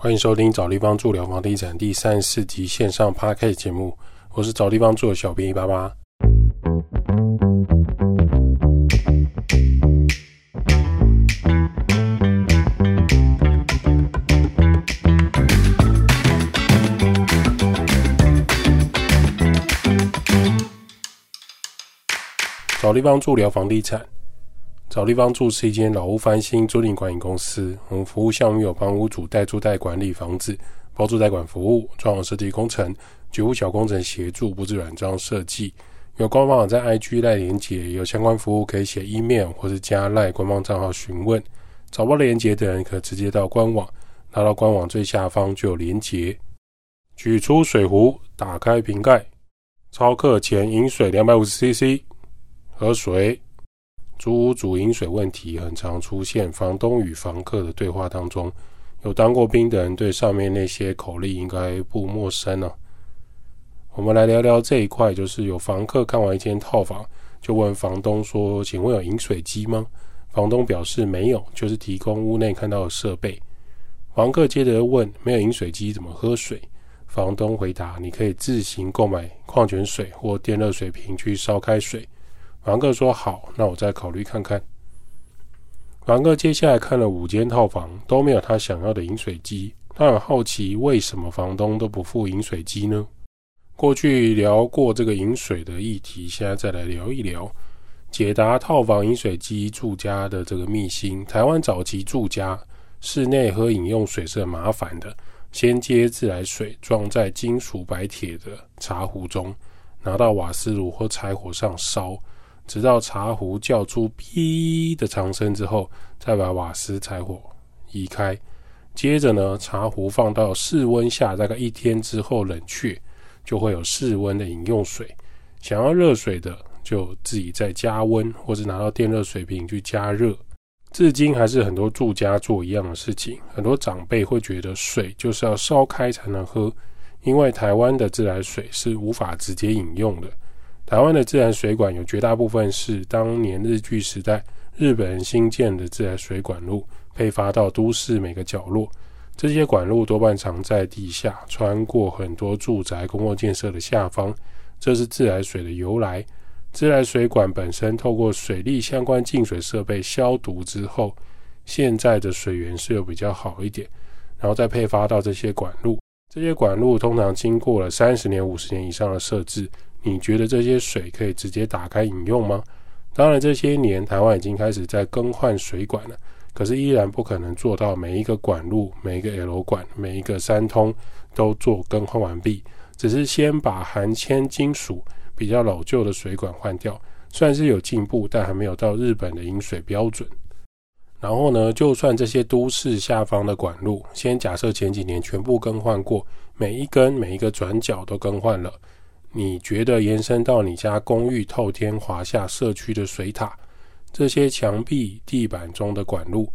欢迎收听找地方住聊房地产第三十四集线上 p a r k 节目，我是找地方住的小编一八八。找地方住聊房地产。找地方住是一间老屋翻新租赁管理公司。我们服务项目有帮屋主代租代管理房子、包租代管服务、装潢设计工程、局部小工程协助、布置软装设计。有官方网在 IG 赖连接，有相关服务可以写 email 或是加赖官方账号询问。找不到连接的人，可直接到官网，拿到官网最下方就有连接。取出水壶，打开瓶盖，超客前饮水两百五十 CC，喝水。租屋主饮水问题很常出现，房东与房客的对话当中，有当过兵的人对上面那些口令应该不陌生了。我们来聊聊这一块，就是有房客看完一间套房，就问房东说：“请问有饮水机吗？”房东表示没有，就是提供屋内看到的设备。房客接着问：“没有饮水机怎么喝水？”房东回答：“你可以自行购买矿泉水或电热水瓶去烧开水。”房客说：“好，那我再考虑看看。”房客接下来看了五间套房，都没有他想要的饮水机。他很好奇，为什么房东都不付饮水机呢？过去聊过这个饮水的议题，现在再来聊一聊，解答套房饮水机住家的这个秘辛。台湾早期住家室内喝饮用水是很麻烦的，先接自来水装在金属白铁的茶壶中，拿到瓦斯炉或柴火上烧。直到茶壶叫出“哔”的长声之后，再把瓦斯柴火移开。接着呢，茶壶放到室温下，大概一天之后冷却，就会有室温的饮用水。想要热水的，就自己再加温，或者拿到电热水瓶去加热。至今还是很多住家做一样的事情。很多长辈会觉得水就是要烧开才能喝，因为台湾的自来水是无法直接饮用的。台湾的自然水管有绝大部分是当年日据时代日本人新建的自来水管路，配发到都市每个角落。这些管路多半藏在地下，穿过很多住宅、公共建设的下方。这是自来水的由来。自来水管本身透过水利相关净水设备消毒之后，现在的水源是有比较好一点，然后再配发到这些管路。这些管路通常经过了三十年、五十年以上的设置。你觉得这些水可以直接打开饮用吗？当然，这些年台湾已经开始在更换水管了，可是依然不可能做到每一个管路、每一个 L 管、每一个三通都做更换完毕。只是先把含铅金属比较老旧的水管换掉，虽然是有进步，但还没有到日本的饮水标准。然后呢，就算这些都市下方的管路，先假设前几年全部更换过，每一根、每一个转角都更换了。你觉得延伸到你家公寓透天华夏社区的水塔，这些墙壁、地板中的管路，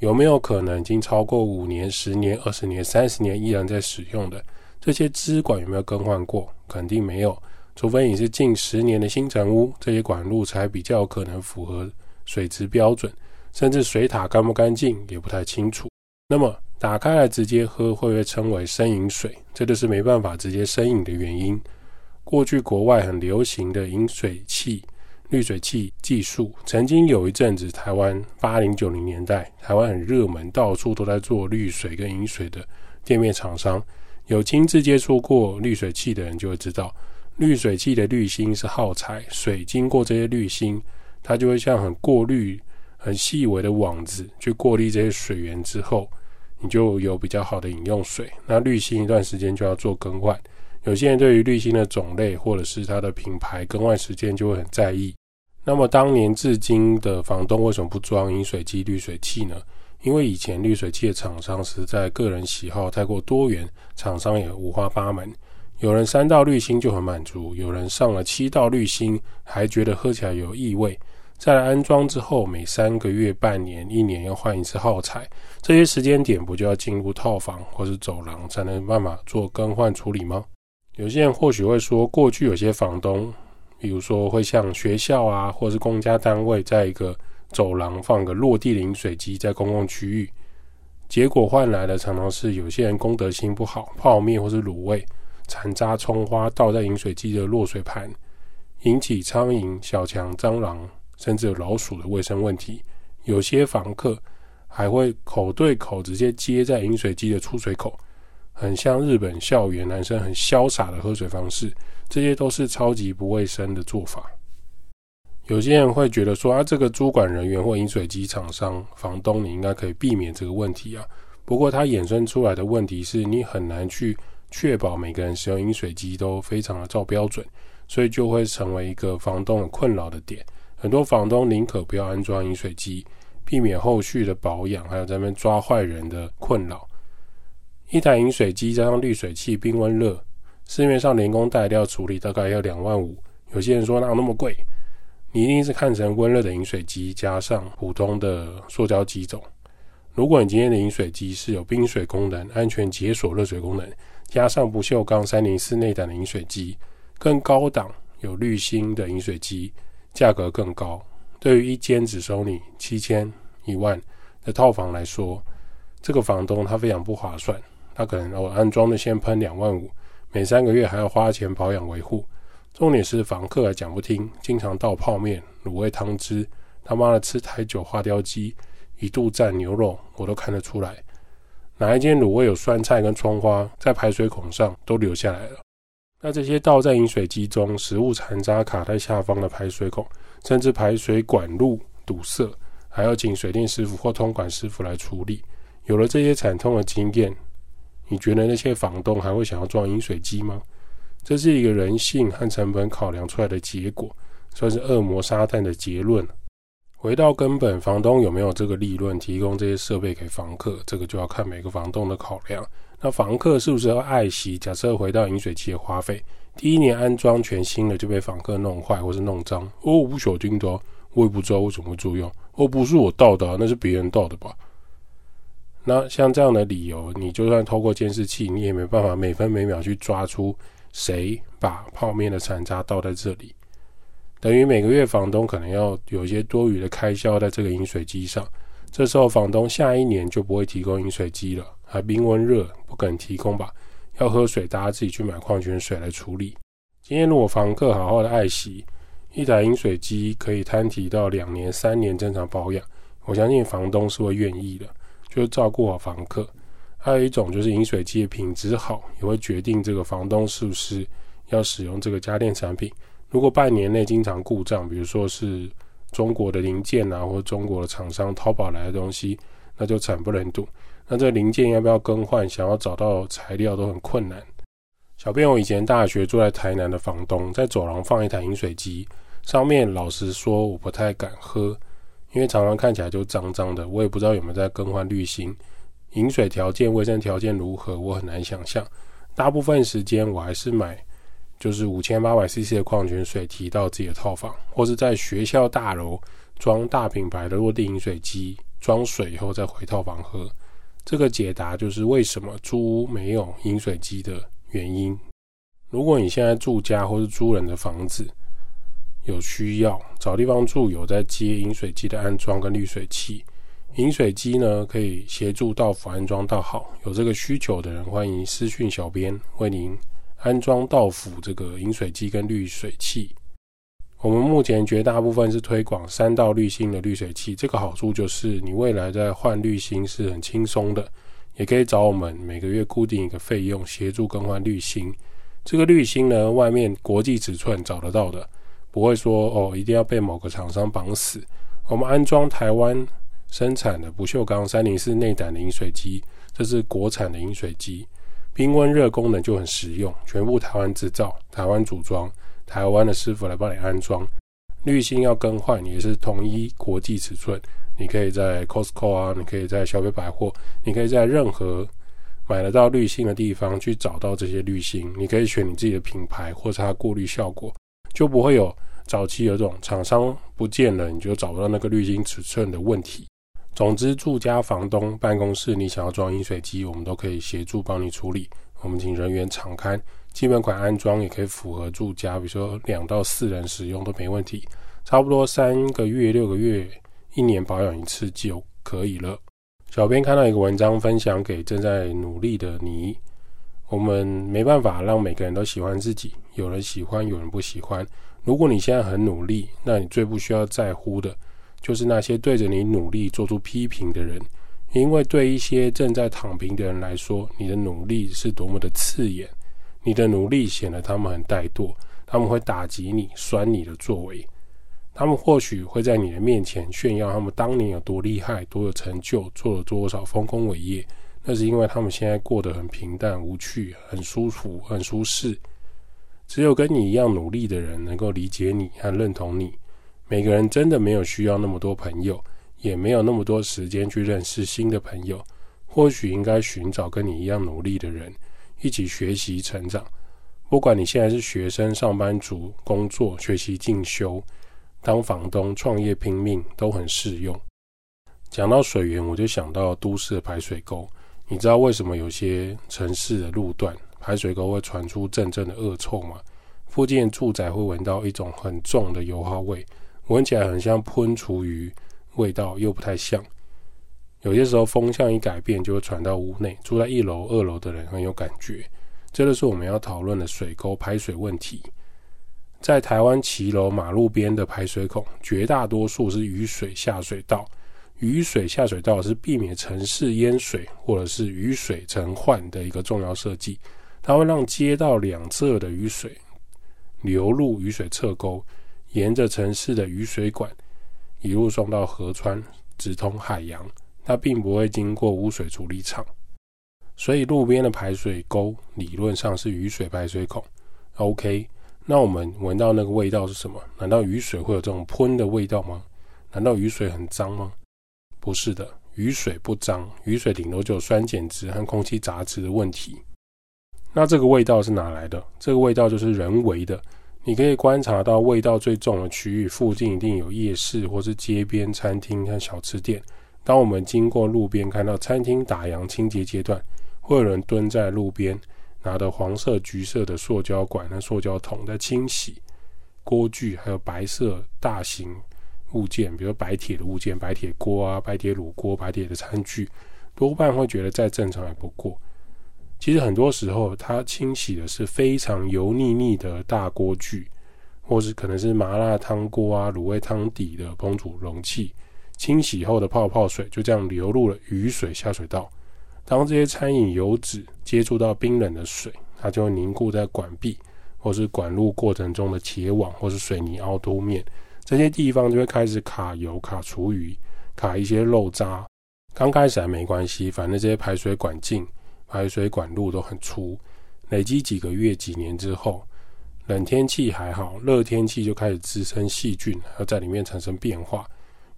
有没有可能已经超过五年、十年、二十年、三十年依然在使用的？这些支管有没有更换过？肯定没有，除非你是近十年的新城屋，这些管路才比较可能符合水质标准，甚至水塔干不干净也不太清楚。那么打开来直接喝，会不会称为生饮水？这就是没办法直接生饮的原因。过去国外很流行的饮水器、滤水器技术，曾经有一阵子，台湾八零九零年代，台湾很热门，到处都在做滤水跟饮水的店面厂商。有亲自接触过滤水器的人就会知道，滤水器的滤芯是耗材，水经过这些滤芯，它就会像很过滤、很细微的网子去过滤这些水源之后，你就有比较好的饮用水。那滤芯一段时间就要做更换。有些人对于滤芯的种类或者是它的品牌更换时间就会很在意。那么当年至今的房东为什么不装饮水机、滤水器呢？因为以前滤水器的厂商实在个人喜好太过多元，厂商也五花八门。有人三道滤芯就很满足，有人上了七道滤芯还觉得喝起来有异味。在安装之后，每三个月、半年、一年要换一次耗材，这些时间点不就要进入套房或是走廊才能办法做更换处理吗？有些人或许会说，过去有些房东，比如说会像学校啊，或是公家单位，在一个走廊放个落地饮水机在公共区域，结果换来的常常是有些人公德心不好，泡面或是卤味、残渣、葱花倒在饮水机的落水盘，引起苍蝇、小强、蟑螂，甚至有老鼠的卫生问题。有些房客还会口对口直接接在饮水机的出水口，很像日本校园男生很潇洒的喝水方式。这些都是超级不卫生的做法。有些人会觉得说啊，这个主管人员或饮水机厂商、房东，你应该可以避免这个问题啊。不过，它衍生出来的问题是你很难去确保每个人使用饮水机都非常的照标准，所以就会成为一个房东很困扰的点。很多房东宁可不要安装饮水机，避免后续的保养，还有在那边抓坏人的困扰。一台饮水机加上滤水器、冰温热，市面上连工带料处理大概要两万五。有些人说哪有那么贵？你一定是看成温热的饮水机加上普通的塑胶机种。如果你今天的饮水机是有冰水功能、安全解锁热水功能，加上不锈钢三零四内胆的饮水机，更高档有滤芯的饮水机，价格更高。对于一间只收你七千一万的套房来说，这个房东他非常不划算。他可能我安装的先喷两万五，每三个月还要花钱保养维护。重点是房客还讲不听，经常倒泡面、卤味汤汁，他妈的吃台酒花雕鸡，一度蘸牛肉，我都看得出来。哪一间卤味有酸菜跟葱花，在排水孔上都流下来了。那这些倒在饮水机中，食物残渣卡在下方的排水孔，甚至排水管路堵塞，还要请水电师傅或通管师傅来处理。有了这些惨痛的经验，你觉得那些房东还会想要装饮水机吗？这是一个人性和成本考量出来的结果，算是恶魔沙旦的结论。回到根本，房东有没有这个利润提供这些设备给房客，这个就要看每个房东的考量。那房客是不是要爱惜？假设回到饮水机的花费，第一年安装全新的就被房客弄坏或是弄脏，哦，不晓得的，我也不知道为什么会这样。哦，不是我倒的，那是别人倒的吧？那像这样的理由，你就算透过监视器，你也没办法每分每秒去抓出。谁把泡面的残渣倒在这里？等于每个月房东可能要有一些多余的开销在这个饮水机上。这时候房东下一年就不会提供饮水机了，还冰温热不肯提供吧？要喝水，大家自己去买矿泉水来处理。今天如果房客好好的爱惜一台饮水机，可以摊提到两年、三年正常保养，我相信房东是会愿意的，就照顾好房客。还有一种就是饮水机的品质好，也会决定这个房东是不是要使用这个家电产品。如果半年内经常故障，比如说是中国的零件啊，或中国的厂商淘宝来的东西，那就惨不忍睹。那这零件要不要更换？想要找到材料都很困难。小编，我以前大学住在台南的房东，在走廊放一台饮水机，上面老实说我不太敢喝，因为常常看起来就脏脏的，我也不知道有没有在更换滤芯。饮水条件、卫生条件如何？我很难想象。大部分时间我还是买就是五千八百 CC 的矿泉水提到自己的套房，或是在学校大楼装大品牌的落地饮水机，装水以后再回套房喝。这个解答就是为什么租屋没有饮水机的原因。如果你现在住家或是租人的房子，有需要找地方住，有在接饮水机的安装跟滤水器。饮水机呢，可以协助到府安装到好。有这个需求的人，欢迎私讯小编为您安装到府这个饮水机跟滤水器。我们目前绝大部分是推广三道滤芯的滤水器，这个好处就是你未来在换滤芯是很轻松的，也可以找我们每个月固定一个费用协助更换滤芯。这个滤芯呢，外面国际尺寸找得到的，不会说哦一定要被某个厂商绑死。我们安装台湾。生产的不锈钢三零四内胆的饮水机，这是国产的饮水机，冰温热功能就很实用，全部台湾制造、台湾组装，台湾的师傅来帮你安装。滤芯要更换也是统一国际尺寸，你可以在 Costco 啊，你可以在小北百货，你可以在任何买得到滤芯的地方去找到这些滤芯，你可以选你自己的品牌或是它过滤效果，就不会有早期有种厂商不见了你就找不到那个滤芯尺寸的问题。总之，住家房东办公室，你想要装饮水机，我们都可以协助帮你处理。我们请人员敞开，基本款安装也可以符合住家，比如说两到四人使用都没问题。差不多三个月、六个月、一年保养一次就可以了。小编看到一个文章，分享给正在努力的你。我们没办法让每个人都喜欢自己，有人喜欢，有人不喜欢。如果你现在很努力，那你最不需要在乎的，就是那些对着你努力做出批评的人，因为对一些正在躺平的人来说，你的努力是多么的刺眼，你的努力显得他们很怠惰，他们会打击你、酸你的作为，他们或许会在你的面前炫耀他们当年有多厉害、多有成就、做了多少丰功伟业。那是因为他们现在过得很平淡无趣，很舒服，很舒适。只有跟你一样努力的人能够理解你和认同你。每个人真的没有需要那么多朋友，也没有那么多时间去认识新的朋友。或许应该寻找跟你一样努力的人，一起学习成长。不管你现在是学生、上班族、工作、学习进修、当房东、创业拼命，都很适用。讲到水源，我就想到都市的排水沟。你知道为什么有些城市的路段排水沟会传出阵阵的恶臭吗？附近住宅会闻到一种很重的油耗味，闻起来很像喷厨余味道，又不太像。有些时候风向一改变，就会传到屋内。住在一楼、二楼的人很有感觉。这就是我们要讨论的水沟排水问题。在台湾骑楼马路边的排水孔，绝大多数是雨水下水道。雨水下水道是避免城市淹水或者是雨水成患的一个重要设计，它会让街道两侧的雨水流入雨水侧沟，沿着城市的雨水管一路送到河川，直通海洋。它并不会经过污水处理厂，所以路边的排水沟理论上是雨水排水孔。OK，那我们闻到那个味道是什么？难道雨水会有这种喷的味道吗？难道雨水很脏吗？不是的，雨水不脏，雨水顶多就有酸碱值和空气杂质的问题。那这个味道是哪来的？这个味道就是人为的。你可以观察到，味道最重的区域附近一定有夜市或是街边餐厅和小吃店。当我们经过路边，看到餐厅打烊清洁阶段，会有人蹲在路边，拿着黄色、橘色的塑胶管和塑胶桶在清洗锅具，还有白色大型。物件，比如白铁的物件，白铁锅啊，白铁卤锅，白铁的餐具，多半会觉得再正常也不过。其实很多时候，它清洗的是非常油腻腻的大锅具，或是可能是麻辣汤锅啊、卤味汤底的烹煮容器。清洗后的泡泡水就这样流入了雨水下水道。当这些餐饮油脂接触到冰冷的水，它就会凝固在管壁，或是管路过程中的铁网，或是水泥凹凸面。这些地方就会开始卡油、卡厨余、卡一些肉渣。刚开始还没关系，反正这些排水管径、排水管路都很粗。累积几个月、几年之后，冷天气还好，热天气就开始滋生细菌，要在里面产生变化。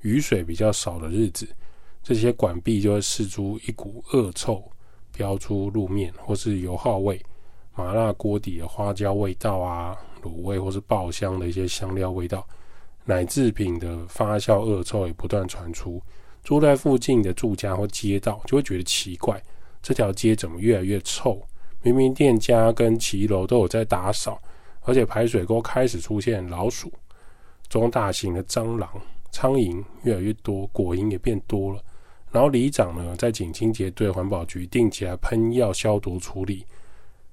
雨水比较少的日子，这些管壁就会释出一股恶臭，飘出路面，或是油耗味、麻辣锅底的花椒味道啊、卤味或是爆香的一些香料味道。奶制品的发酵恶臭也不断传出，住在附近的住家或街道就会觉得奇怪，这条街怎么越来越臭？明明店家跟骑楼都有在打扫，而且排水沟开始出现老鼠、中大型的蟑螂、苍蝇越来越多，果蝇也变多了。然后里长呢，在警清洁队、环保局定期来喷药消毒处理，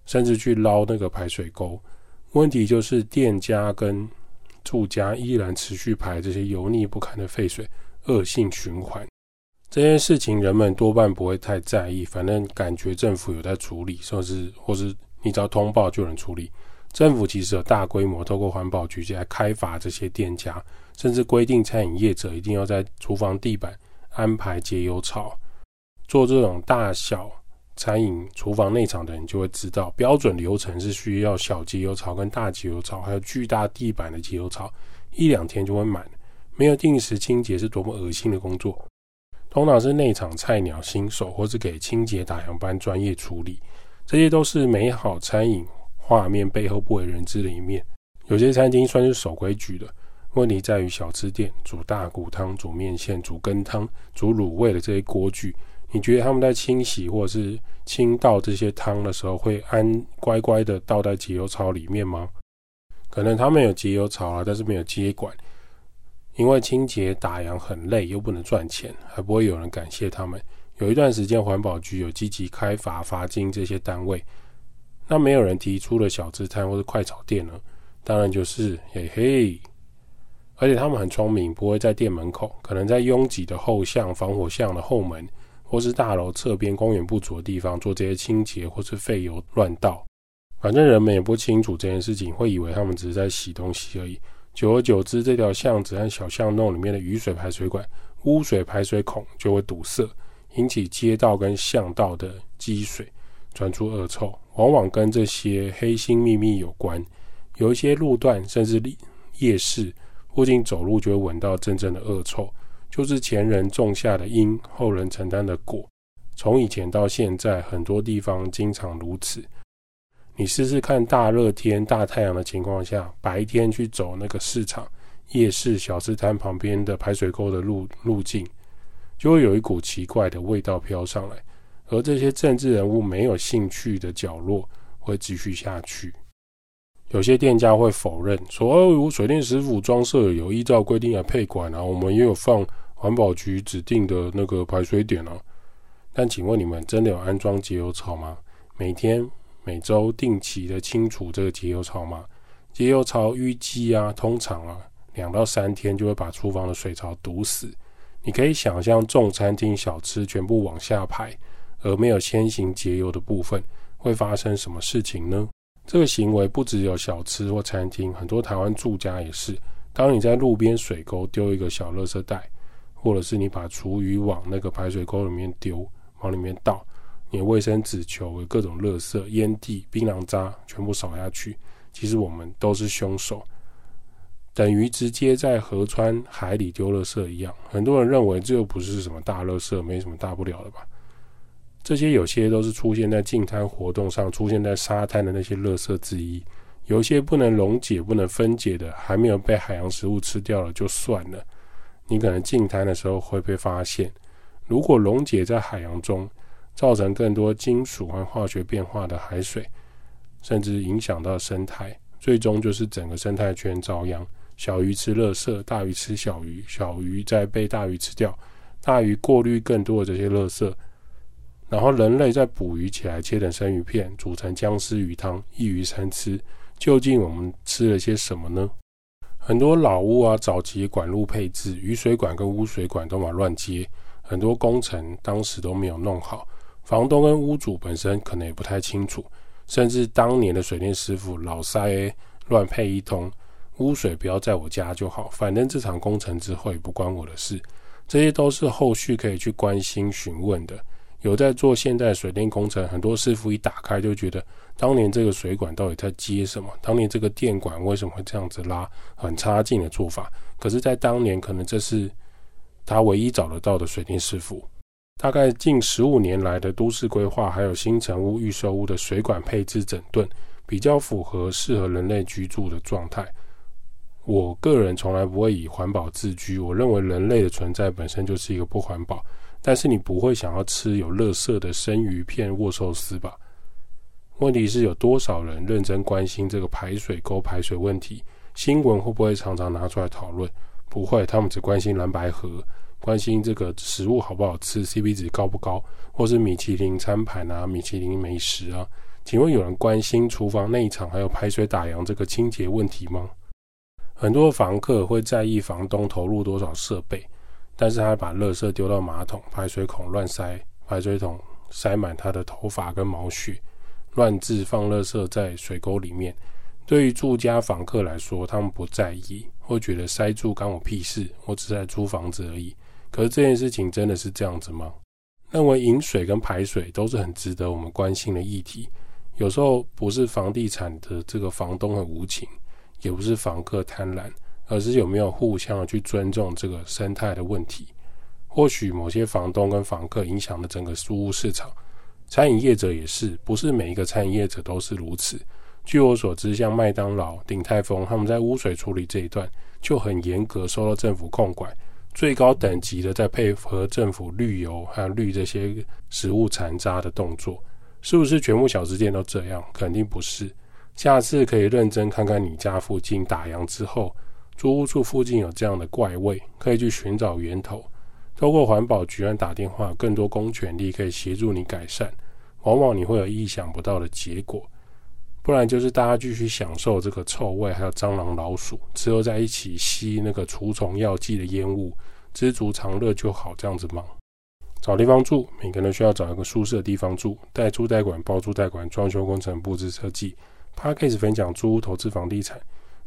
甚至去捞那个排水沟。问题就是店家跟住家依然持续排这些油腻不堪的废水，恶性循环。这件事情人们多半不会太在意，反正感觉政府有在处理，甚至或是你只要通报就能处理。政府其实有大规模透过环保局来开罚这些店家，甚至规定餐饮业者一定要在厨房地板安排节油槽，做这种大小。餐饮厨房内场的人就会知道，标准流程是需要小节油槽跟大节油槽，还有巨大地板的节油槽，一两天就会满。没有定时清洁是多么恶心的工作。通常是内场菜鸟新手，或是给清洁打烊班专业处理。这些都是美好餐饮画面背后不为人知的一面。有些餐厅算是守规矩的，问题在于小吃店煮大骨汤、煮面线、煮羹汤、煮卤味的这些锅具。你觉得他们在清洗或者是清倒这些汤的时候，会安乖乖的倒在节油槽里面吗？可能他们有节油槽啊，但是没有接管，因为清洁打烊很累，又不能赚钱，还不会有人感谢他们。有一段时间，环保局有积极开罚罚金这些单位，那没有人提出了小吃摊或是快炒店呢？当然就是嘿嘿，而且他们很聪明，不会在店门口，可能在拥挤的后巷、防火巷的后门，或是大楼侧边公园不足的地方做这些清洁，或是废油乱倒。反正人们也不清楚这件事情，会以为他们只是在洗东西而已。久而久之，这条巷子和小巷弄里面的雨水排水管、污水排水孔就会堵塞。引起街道跟巷道的积水，传出恶臭，往往跟这些黑心秘密有关。有一些路段甚至夜市附近走路就会闻到阵阵的恶臭，就是前人种下的因，后人承担的果。从以前到现在，很多地方经常如此。你试试看，大热天、大太阳的情况下，白天去走那个市场、夜市、小吃摊旁边的排水沟的路路径。就会有一股奇怪的味道飘上来，而这些政治人物没有兴趣的角落会继续下去。有些店家会否认说：“哦，水电师傅装设有依照规定来配管啊，我们也有放环保局指定的那个排水点啊。”但请问你们真的有安装节油槽吗？每天、每周定期的清除这个节油槽吗？节油槽淤积啊，通常啊两到三天就会把厨房的水槽堵死。你可以想象，重餐厅小吃全部往下排，而没有先行节油的部分，会发生什么事情呢？这个行为不只有小吃或餐厅，很多台湾住家也是。当你在路边水沟丢一个小垃圾袋，或者是你把厨余往那个排水沟里面丢，往里面倒，你卫生纸球、各种垃圾、烟蒂、槟榔渣全部扫下去，其实我们都是凶手。等于直接在河川、海里丢垃圾一样。很多人认为这又不是什么大垃圾，没什么大不了的吧？这些有些都是出现在净滩活动上、出现在沙滩的那些垃圾之一。有些不能溶解、不能分解的，还没有被海洋食物吃掉了就算了。你可能净滩的时候会被发现。如果溶解在海洋中，造成更多金属和化学变化的海水，甚至影响到生态，最终就是整个生态圈遭殃。小鱼吃垃圾，大鱼吃小鱼，小鱼再被大鱼吃掉，大鱼过滤更多的这些垃圾，然后人类再捕鱼起来，切成生鱼片，煮成姜丝鱼汤，一鱼三吃。究竟我们吃了些什么呢？很多老屋啊，早期管路配置，雨水管跟污水管都嘛乱接，很多工程当时都没有弄好，房东跟屋主本身可能也不太清楚，甚至当年的水电师傅老塞乱配一通。污水不要在我家就好，反正这场工程之后也不关我的事。这些都是后续可以去关心询问的。有在做现代水电工程，很多师傅一打开就觉得，当年这个水管到底在接什么？当年这个电管为什么会这样子拉？很差劲的做法。可是，在当年，可能这是他唯一找得到的水电师傅。大概近十五年来的都市规划，还有新城屋、预售屋的水管配置整顿，比较符合适合人类居住的状态。我个人从来不会以环保自居，我认为人类的存在本身就是一个不环保。但是你不会想要吃有垃圾的生鱼片、握寿司吧？问题是有多少人认真关心这个排水沟排水问题？新闻会不会常常拿出来讨论？不会，他们只关心蓝白河，关心这个食物好不好吃，CP 值高不高，或是米其林餐盘啊、米其林美食啊。请问有人关心厨房内场还有排水打烊这个清洁问题吗？很多房客会在意房东投入多少设备，但是他把垃圾丢到马桶、排水孔乱塞，排水桶塞满他的头发跟毛屑，乱置放垃圾在水沟里面。对于住家房客来说，他们不在意，会觉得塞住干我屁事，我只在租房子而已。可是这件事情真的是这样子吗？认为饮水跟排水都是很值得我们关心的议题。有时候不是房地产的这个房东很无情。也不是房客贪婪，而是有没有互相去尊重这个生态的问题。或许某些房东跟房客影响了整个租屋市场，餐饮业者也是，不是每一个餐饮业者都是如此。据我所知，像麦当劳、鼎泰丰，他们在污水处理这一段就很严格，受到政府控管，最高等级的在配合政府滤油还有滤这些食物残渣的动作。是不是全部小吃店都这样？肯定不是。下次可以认真看看你家附近打烊之后，租屋处附近有这样的怪味，可以去寻找源头。透过环保局案打电话，更多公权力可以协助你改善，往往你会有意想不到的结果。不然就是大家继续享受这个臭味，还有蟑螂、老鼠，之后在一起吸那个除虫药剂的烟雾，知足常乐就好，这样子吗？找地方住，每个人需要找一个舒适的地方住。代租代管、包租代管、装修工程、布置设计。p a c k a s e 分享租屋投资房地产。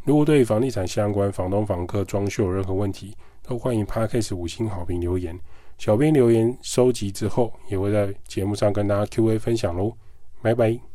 如果对房地产相关、房东、房客、装修有任何问题，都欢迎 p a c k a s e 五星好评留言。小编留言收集之后，也会在节目上跟大家 Q&A 分享喽。拜拜。